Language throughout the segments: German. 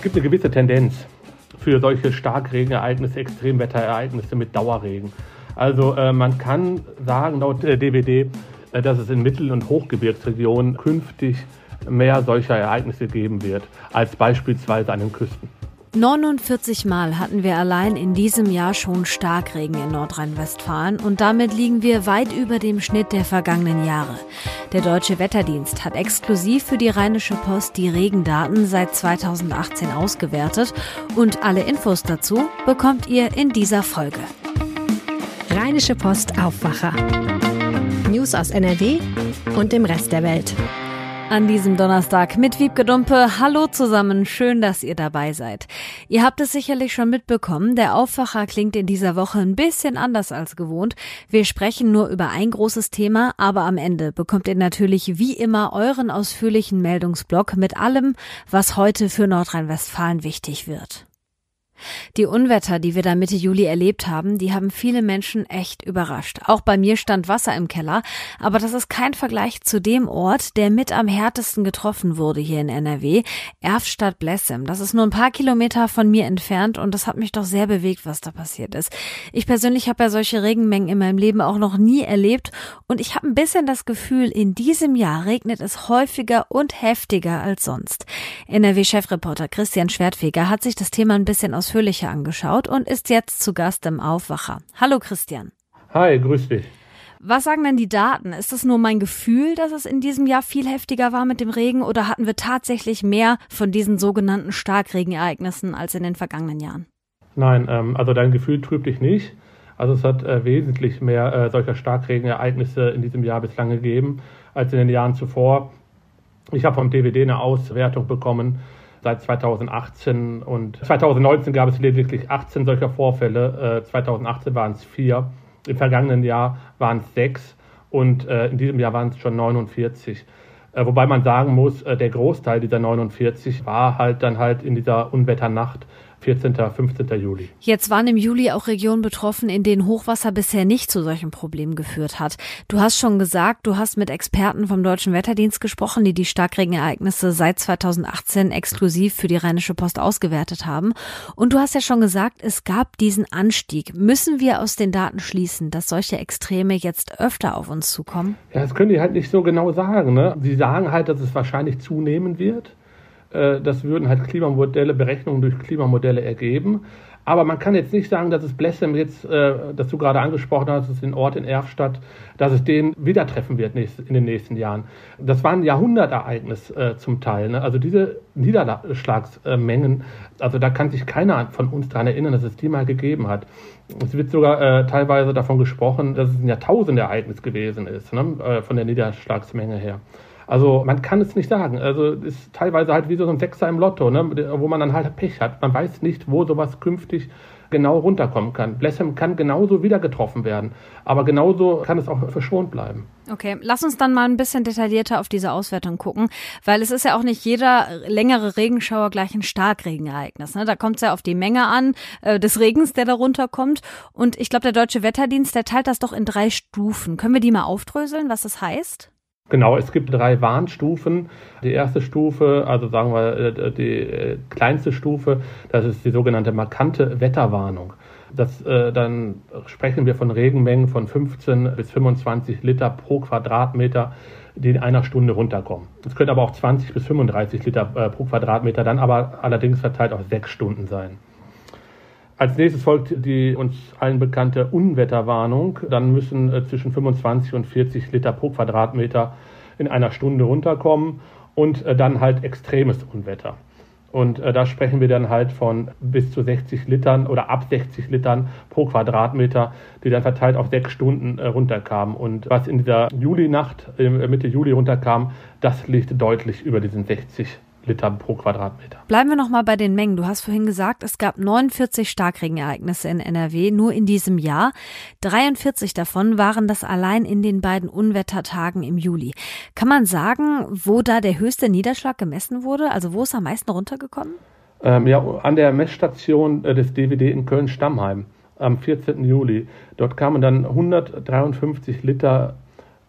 Es gibt eine gewisse Tendenz für solche Starkregenereignisse, Extremwetterereignisse mit Dauerregen. Also äh, man kann sagen, laut äh, DWD, äh, dass es in Mittel- und Hochgebirgsregionen künftig mehr solcher Ereignisse geben wird, als beispielsweise an den Küsten. 49 Mal hatten wir allein in diesem Jahr schon Starkregen in Nordrhein-Westfalen und damit liegen wir weit über dem Schnitt der vergangenen Jahre. Der Deutsche Wetterdienst hat exklusiv für die Rheinische Post die Regendaten seit 2018 ausgewertet und alle Infos dazu bekommt ihr in dieser Folge. Rheinische Post Aufwacher. News aus NRW und dem Rest der Welt an diesem Donnerstag mit Wiebke Dumpe. Hallo zusammen, schön, dass ihr dabei seid. Ihr habt es sicherlich schon mitbekommen, der Aufwacher klingt in dieser Woche ein bisschen anders als gewohnt. Wir sprechen nur über ein großes Thema, aber am Ende bekommt ihr natürlich wie immer euren ausführlichen Meldungsblock mit allem, was heute für Nordrhein-Westfalen wichtig wird. Die Unwetter, die wir da Mitte Juli erlebt haben, die haben viele Menschen echt überrascht. Auch bei mir stand Wasser im Keller, aber das ist kein Vergleich zu dem Ort, der mit am härtesten getroffen wurde hier in NRW, Erftstadt-Blessem. Das ist nur ein paar Kilometer von mir entfernt und das hat mich doch sehr bewegt, was da passiert ist. Ich persönlich habe ja solche Regenmengen in meinem Leben auch noch nie erlebt und ich habe ein bisschen das Gefühl, in diesem Jahr regnet es häufiger und heftiger als sonst. NRW-Chefreporter Christian Schwertfeger hat sich das Thema ein bisschen aus ausführlicher angeschaut und ist jetzt zu Gast im Aufwacher. Hallo Christian. Hi, grüß dich. Was sagen denn die Daten? Ist es nur mein Gefühl, dass es in diesem Jahr viel heftiger war mit dem Regen oder hatten wir tatsächlich mehr von diesen sogenannten Starkregenereignissen als in den vergangenen Jahren? Nein, ähm, also dein Gefühl trübt dich nicht. Also es hat äh, wesentlich mehr äh, solcher Starkregenereignisse in diesem Jahr bislang gegeben als in den Jahren zuvor. Ich habe vom DVD eine Auswertung bekommen seit 2018 und 2019 gab es lediglich 18 solcher Vorfälle. 2018 waren es vier, im vergangenen Jahr waren es sechs und äh, in diesem Jahr waren es schon 49. Äh, wobei man sagen muss, äh, der Großteil dieser 49 war halt dann halt in dieser Unwetternacht 14., 15. Juli. Jetzt waren im Juli auch Regionen betroffen, in denen Hochwasser bisher nicht zu solchen Problemen geführt hat. Du hast schon gesagt, du hast mit Experten vom Deutschen Wetterdienst gesprochen, die die Starkregenereignisse seit 2018 exklusiv für die Rheinische Post ausgewertet haben. Und du hast ja schon gesagt, es gab diesen Anstieg. Müssen wir aus den Daten schließen, dass solche Extreme jetzt öfter auf uns zukommen? Ja, das können die halt nicht so genau sagen. Ne? Sie sagen halt, dass es wahrscheinlich zunehmen wird. Äh, das würden halt Klimamodelle, Berechnungen durch Klimamodelle ergeben. Aber man kann jetzt nicht sagen, dass es Blessem jetzt, äh, das du gerade angesprochen hast, ist den Ort in Erfstadt, dass es den wieder treffen wird in den nächsten Jahren. Das war ein Jahrhundertereignis äh, zum Teil. Ne? Also diese Niederschlagsmengen, also da kann sich keiner von uns daran erinnern, dass es die mal gegeben hat. Es wird sogar äh, teilweise davon gesprochen, dass es ein Jahrtausendereignis gewesen ist, ne? äh, von der Niederschlagsmenge her. Also man kann es nicht sagen. Also ist teilweise halt wie so ein Sechser im Lotto, ne? wo man dann halt Pech hat. Man weiß nicht, wo sowas künftig genau runterkommen kann. Blessem kann genauso wieder getroffen werden, aber genauso kann es auch verschont bleiben. Okay, lass uns dann mal ein bisschen detaillierter auf diese Auswertung gucken, weil es ist ja auch nicht jeder längere Regenschauer gleich ein Starkregenereignis. Ne? Da kommt es ja auf die Menge an äh, des Regens, der da runterkommt. Und ich glaube, der Deutsche Wetterdienst, der teilt das doch in drei Stufen. Können wir die mal aufdröseln, was das heißt? Genau, es gibt drei Warnstufen. Die erste Stufe, also sagen wir äh, die äh, kleinste Stufe, das ist die sogenannte markante Wetterwarnung. Das, äh, dann sprechen wir von Regenmengen von 15 bis 25 Liter pro Quadratmeter, die in einer Stunde runterkommen. Es können aber auch 20 bis 35 Liter äh, pro Quadratmeter, dann aber allerdings verteilt auf sechs Stunden sein. Als nächstes folgt die uns allen bekannte Unwetterwarnung. Dann müssen äh, zwischen 25 und 40 Liter pro Quadratmeter in einer Stunde runterkommen und äh, dann halt extremes Unwetter. Und äh, da sprechen wir dann halt von bis zu 60 Litern oder ab 60 Litern pro Quadratmeter, die dann verteilt auf sechs Stunden äh, runterkamen. Und was in dieser Julinacht, äh, Mitte Juli runterkam, das liegt deutlich über diesen 60 Liter pro Quadratmeter. Bleiben wir nochmal bei den Mengen. Du hast vorhin gesagt, es gab 49 Starkregenereignisse in NRW nur in diesem Jahr. 43 davon waren das allein in den beiden Unwettertagen im Juli. Kann man sagen, wo da der höchste Niederschlag gemessen wurde? Also wo ist am meisten runtergekommen? Ähm, ja, an der Messstation äh, des DWD in Köln-Stammheim am 14. Juli. Dort kamen dann 153 Liter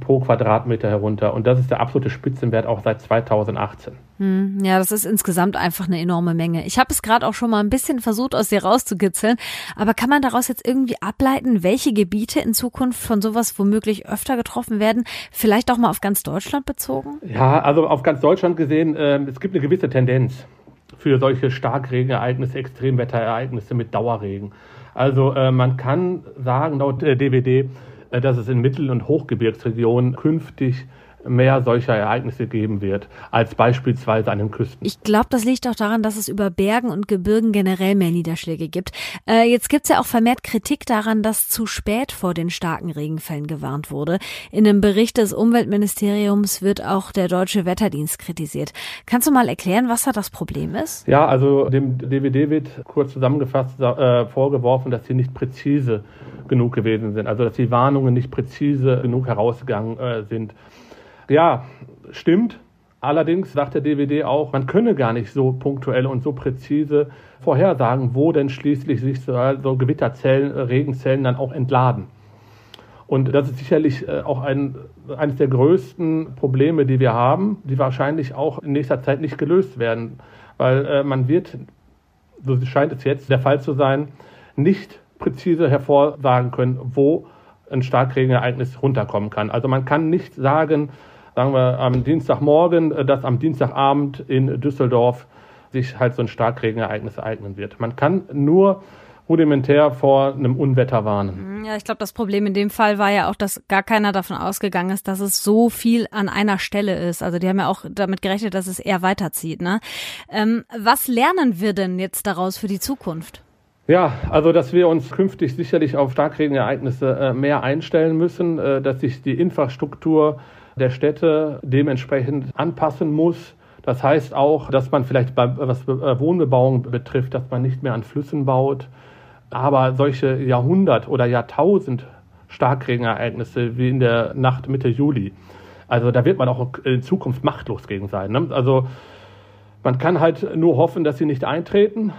pro Quadratmeter herunter. Und das ist der absolute Spitzenwert auch seit 2018. Hm, ja, das ist insgesamt einfach eine enorme Menge. Ich habe es gerade auch schon mal ein bisschen versucht, aus dir rauszukitzeln. Aber kann man daraus jetzt irgendwie ableiten, welche Gebiete in Zukunft von sowas womöglich öfter getroffen werden? Vielleicht auch mal auf ganz Deutschland bezogen? Ja, also auf ganz Deutschland gesehen, äh, es gibt eine gewisse Tendenz für solche Starkregenereignisse, Extremwetterereignisse mit Dauerregen. Also äh, man kann sagen, laut äh, DWD, dass es in Mittel- und Hochgebirgsregionen künftig mehr solcher Ereignisse geben wird, als beispielsweise an den Küsten. Ich glaube, das liegt auch daran, dass es über Bergen und Gebirgen generell mehr Niederschläge gibt. Äh, jetzt gibt es ja auch vermehrt Kritik daran, dass zu spät vor den starken Regenfällen gewarnt wurde. In einem Bericht des Umweltministeriums wird auch der Deutsche Wetterdienst kritisiert. Kannst du mal erklären, was da das Problem ist? Ja, also dem DWD wird kurz zusammengefasst äh, vorgeworfen, dass sie nicht präzise genug gewesen sind, also dass die Warnungen nicht präzise genug herausgegangen äh, sind. Ja, stimmt. Allerdings sagt der DWD auch, man könne gar nicht so punktuell und so präzise vorhersagen, wo denn schließlich sich so, so Gewitterzellen, Regenzellen dann auch entladen. Und das ist sicherlich äh, auch ein, eines der größten Probleme, die wir haben, die wahrscheinlich auch in nächster Zeit nicht gelöst werden. Weil äh, man wird, so scheint es jetzt der Fall zu sein, nicht präzise hervorsagen können, wo ein Starkregenereignis runterkommen kann. Also man kann nicht sagen, sagen wir am Dienstagmorgen, äh, dass am Dienstagabend in Düsseldorf sich halt so ein Starkregenereignis ereignen wird. Man kann nur rudimentär vor einem Unwetter warnen. Mhm, ja, ich glaube, das Problem in dem Fall war ja auch, dass gar keiner davon ausgegangen ist, dass es so viel an einer Stelle ist. Also die haben ja auch damit gerechnet, dass es eher weiterzieht. Ne? Ähm, was lernen wir denn jetzt daraus für die Zukunft? Ja, also dass wir uns künftig sicherlich auf Starkregenereignisse äh, mehr einstellen müssen, äh, dass sich die Infrastruktur der Städte dementsprechend anpassen muss. Das heißt auch, dass man vielleicht, bei, was äh, Wohnbebauung betrifft, dass man nicht mehr an Flüssen baut. Aber solche Jahrhundert- oder Jahrtausend Starkregenereignisse wie in der Nacht Mitte Juli, also da wird man auch in Zukunft machtlos gegen sein. Ne? Also man kann halt nur hoffen, dass sie nicht eintreten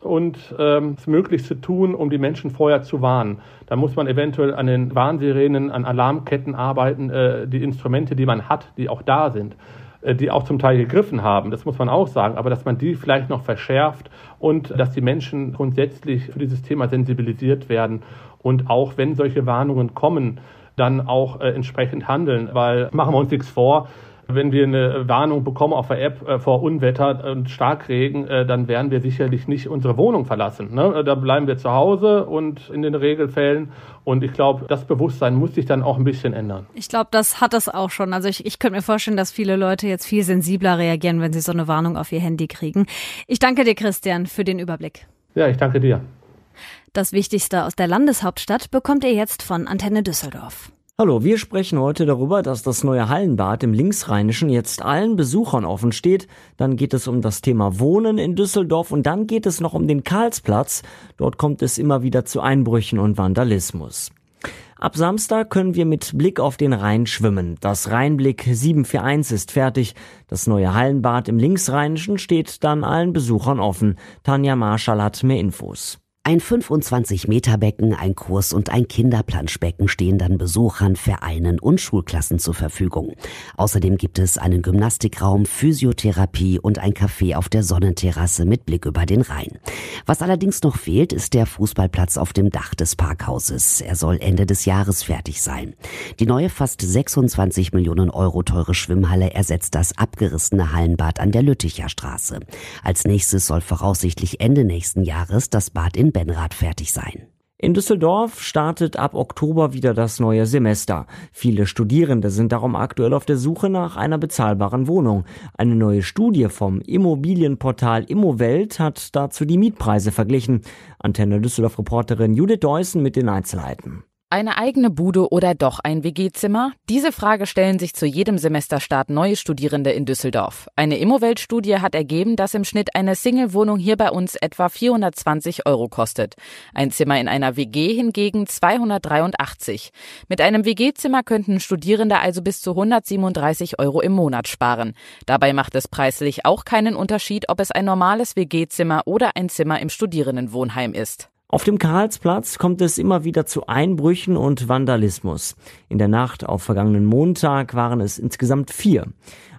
und ähm, das Möglichste tun, um die Menschen vorher zu warnen. Da muss man eventuell an den Warnsirenen, an Alarmketten arbeiten, äh, die Instrumente, die man hat, die auch da sind, äh, die auch zum Teil gegriffen haben, das muss man auch sagen, aber dass man die vielleicht noch verschärft und dass die Menschen grundsätzlich für dieses Thema sensibilisiert werden und auch wenn solche Warnungen kommen, dann auch äh, entsprechend handeln, weil machen wir uns nichts vor, wenn wir eine Warnung bekommen auf der App äh, vor Unwetter und Starkregen, äh, dann werden wir sicherlich nicht unsere Wohnung verlassen. Ne? Da bleiben wir zu Hause und in den Regelfällen. Und ich glaube, das Bewusstsein muss sich dann auch ein bisschen ändern. Ich glaube, das hat es auch schon. Also ich, ich könnte mir vorstellen, dass viele Leute jetzt viel sensibler reagieren, wenn sie so eine Warnung auf ihr Handy kriegen. Ich danke dir, Christian, für den Überblick. Ja, ich danke dir. Das Wichtigste aus der Landeshauptstadt bekommt ihr jetzt von Antenne Düsseldorf. Hallo, wir sprechen heute darüber, dass das neue Hallenbad im Linksrheinischen jetzt allen Besuchern offen steht. Dann geht es um das Thema Wohnen in Düsseldorf und dann geht es noch um den Karlsplatz. Dort kommt es immer wieder zu Einbrüchen und Vandalismus. Ab Samstag können wir mit Blick auf den Rhein schwimmen. Das Rheinblick 741 ist fertig. Das neue Hallenbad im Linksrheinischen steht dann allen Besuchern offen. Tanja Marschall hat mehr Infos. Ein 25-Meter-Becken, ein Kurs- und ein Kinderplanschbecken stehen dann Besuchern, Vereinen und Schulklassen zur Verfügung. Außerdem gibt es einen Gymnastikraum, Physiotherapie und ein Café auf der Sonnenterrasse mit Blick über den Rhein. Was allerdings noch fehlt, ist der Fußballplatz auf dem Dach des Parkhauses. Er soll Ende des Jahres fertig sein. Die neue fast 26 Millionen Euro teure Schwimmhalle ersetzt das abgerissene Hallenbad an der Lütticher Straße. Als nächstes soll voraussichtlich Ende nächsten Jahres das Bad in Benrath fertig sein. In Düsseldorf startet ab Oktober wieder das neue Semester. Viele Studierende sind darum aktuell auf der Suche nach einer bezahlbaren Wohnung. Eine neue Studie vom Immobilienportal Immowelt hat dazu die Mietpreise verglichen. Antenne Düsseldorf Reporterin Judith Deussen mit den Einzelheiten. Eine eigene Bude oder doch ein WG-Zimmer? Diese Frage stellen sich zu jedem Semesterstart neue Studierende in Düsseldorf. Eine Immowelt-Studie hat ergeben, dass im Schnitt eine Single-Wohnung hier bei uns etwa 420 Euro kostet. Ein Zimmer in einer WG hingegen 283. Mit einem WG-Zimmer könnten Studierende also bis zu 137 Euro im Monat sparen. Dabei macht es preislich auch keinen Unterschied, ob es ein normales WG-Zimmer oder ein Zimmer im Studierendenwohnheim ist. Auf dem Karlsplatz kommt es immer wieder zu Einbrüchen und Vandalismus. In der Nacht auf vergangenen Montag waren es insgesamt vier.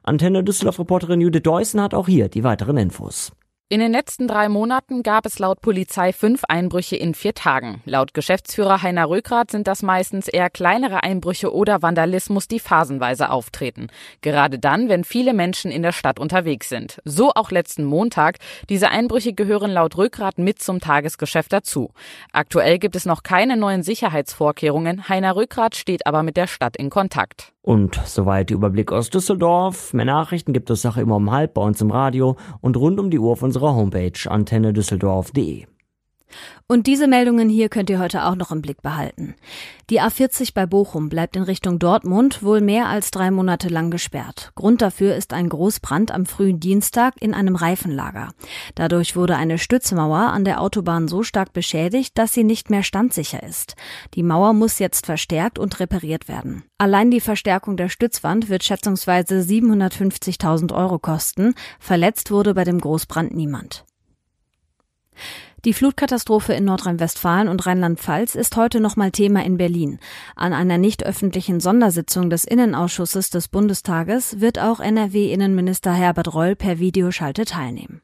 Antenne Düsseldorf-Reporterin Judith Deussen hat auch hier die weiteren Infos. In den letzten drei Monaten gab es laut Polizei fünf Einbrüche in vier Tagen. Laut Geschäftsführer Heiner Rökrath sind das meistens eher kleinere Einbrüche oder Vandalismus, die phasenweise auftreten. Gerade dann, wenn viele Menschen in der Stadt unterwegs sind. So auch letzten Montag. Diese Einbrüche gehören laut Rökrath mit zum Tagesgeschäft dazu. Aktuell gibt es noch keine neuen Sicherheitsvorkehrungen. Heiner Rökrath steht aber mit der Stadt in Kontakt. Und soweit der Überblick aus Düsseldorf. Mehr Nachrichten gibt es Sache immer um halb bei uns im Radio und rund um die Uhr auf unserer Homepage antennedüsseldorf.de. Und diese Meldungen hier könnt ihr heute auch noch im Blick behalten. Die A40 bei Bochum bleibt in Richtung Dortmund wohl mehr als drei Monate lang gesperrt. Grund dafür ist ein Großbrand am frühen Dienstag in einem Reifenlager. Dadurch wurde eine Stützmauer an der Autobahn so stark beschädigt, dass sie nicht mehr standsicher ist. Die Mauer muss jetzt verstärkt und repariert werden. Allein die Verstärkung der Stützwand wird schätzungsweise 750.000 Euro kosten. Verletzt wurde bei dem Großbrand niemand. Die Flutkatastrophe in Nordrhein-Westfalen und Rheinland-Pfalz ist heute nochmal Thema in Berlin. An einer nicht öffentlichen Sondersitzung des Innenausschusses des Bundestages wird auch NRW-Innenminister Herbert Reul per Videoschalte teilnehmen.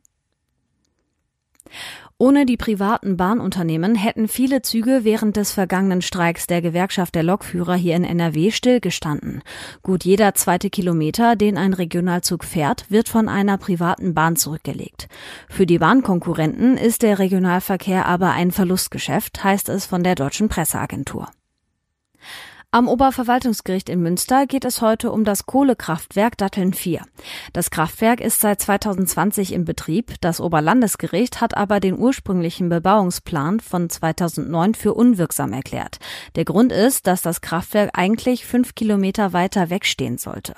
Ohne die privaten Bahnunternehmen hätten viele Züge während des vergangenen Streiks der Gewerkschaft der Lokführer hier in NRW stillgestanden. Gut jeder zweite Kilometer, den ein Regionalzug fährt, wird von einer privaten Bahn zurückgelegt. Für die Bahnkonkurrenten ist der Regionalverkehr aber ein Verlustgeschäft, heißt es von der deutschen Presseagentur. Am Oberverwaltungsgericht in Münster geht es heute um das Kohlekraftwerk Datteln 4. Das Kraftwerk ist seit 2020 in Betrieb. Das Oberlandesgericht hat aber den ursprünglichen Bebauungsplan von 2009 für unwirksam erklärt. Der Grund ist, dass das Kraftwerk eigentlich fünf Kilometer weiter wegstehen sollte.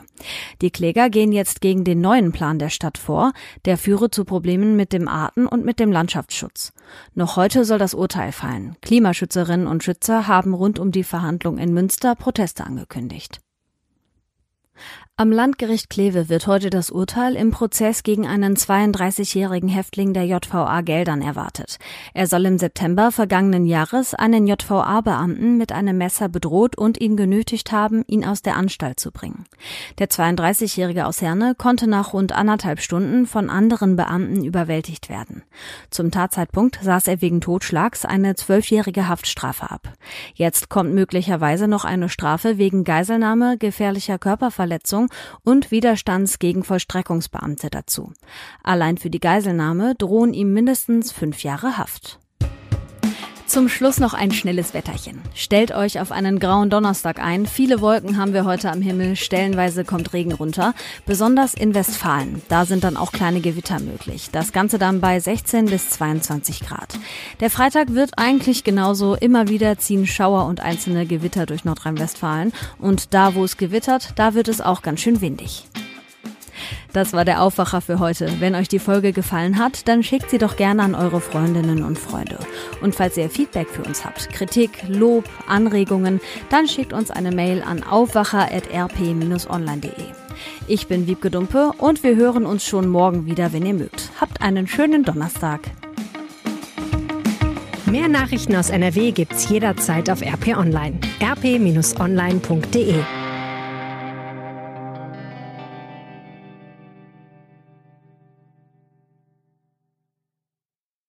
Die Kläger gehen jetzt gegen den neuen Plan der Stadt vor. Der führe zu Problemen mit dem Arten- und mit dem Landschaftsschutz. Noch heute soll das Urteil fallen. Klimaschützerinnen und Schützer haben rund um die Verhandlung in Münster Münster Proteste angekündigt. Am Landgericht Kleve wird heute das Urteil im Prozess gegen einen 32-jährigen Häftling der JVA Geldern erwartet. Er soll im September vergangenen Jahres einen JVA-Beamten mit einem Messer bedroht und ihn genötigt haben, ihn aus der Anstalt zu bringen. Der 32-jährige aus Herne konnte nach rund anderthalb Stunden von anderen Beamten überwältigt werden. Zum Tatzeitpunkt saß er wegen Totschlags eine zwölfjährige Haftstrafe ab. Jetzt kommt möglicherweise noch eine Strafe wegen Geiselnahme, gefährlicher Körperverletzung und Widerstands gegen Vollstreckungsbeamte dazu. Allein für die Geiselnahme drohen ihm mindestens fünf Jahre Haft. Zum Schluss noch ein schnelles Wetterchen. Stellt euch auf einen grauen Donnerstag ein. Viele Wolken haben wir heute am Himmel. Stellenweise kommt Regen runter. Besonders in Westfalen. Da sind dann auch kleine Gewitter möglich. Das Ganze dann bei 16 bis 22 Grad. Der Freitag wird eigentlich genauso. Immer wieder ziehen Schauer und einzelne Gewitter durch Nordrhein-Westfalen. Und da, wo es gewittert, da wird es auch ganz schön windig. Das war der Aufwacher für heute. Wenn euch die Folge gefallen hat, dann schickt sie doch gerne an eure Freundinnen und Freunde. Und falls ihr Feedback für uns habt, Kritik, Lob, Anregungen, dann schickt uns eine Mail an aufwacher.rp-online.de. Ich bin Wiebke Dumpe und wir hören uns schon morgen wieder, wenn ihr mögt. Habt einen schönen Donnerstag. Mehr Nachrichten aus NRW gibt's jederzeit auf RP Online. rp-online.de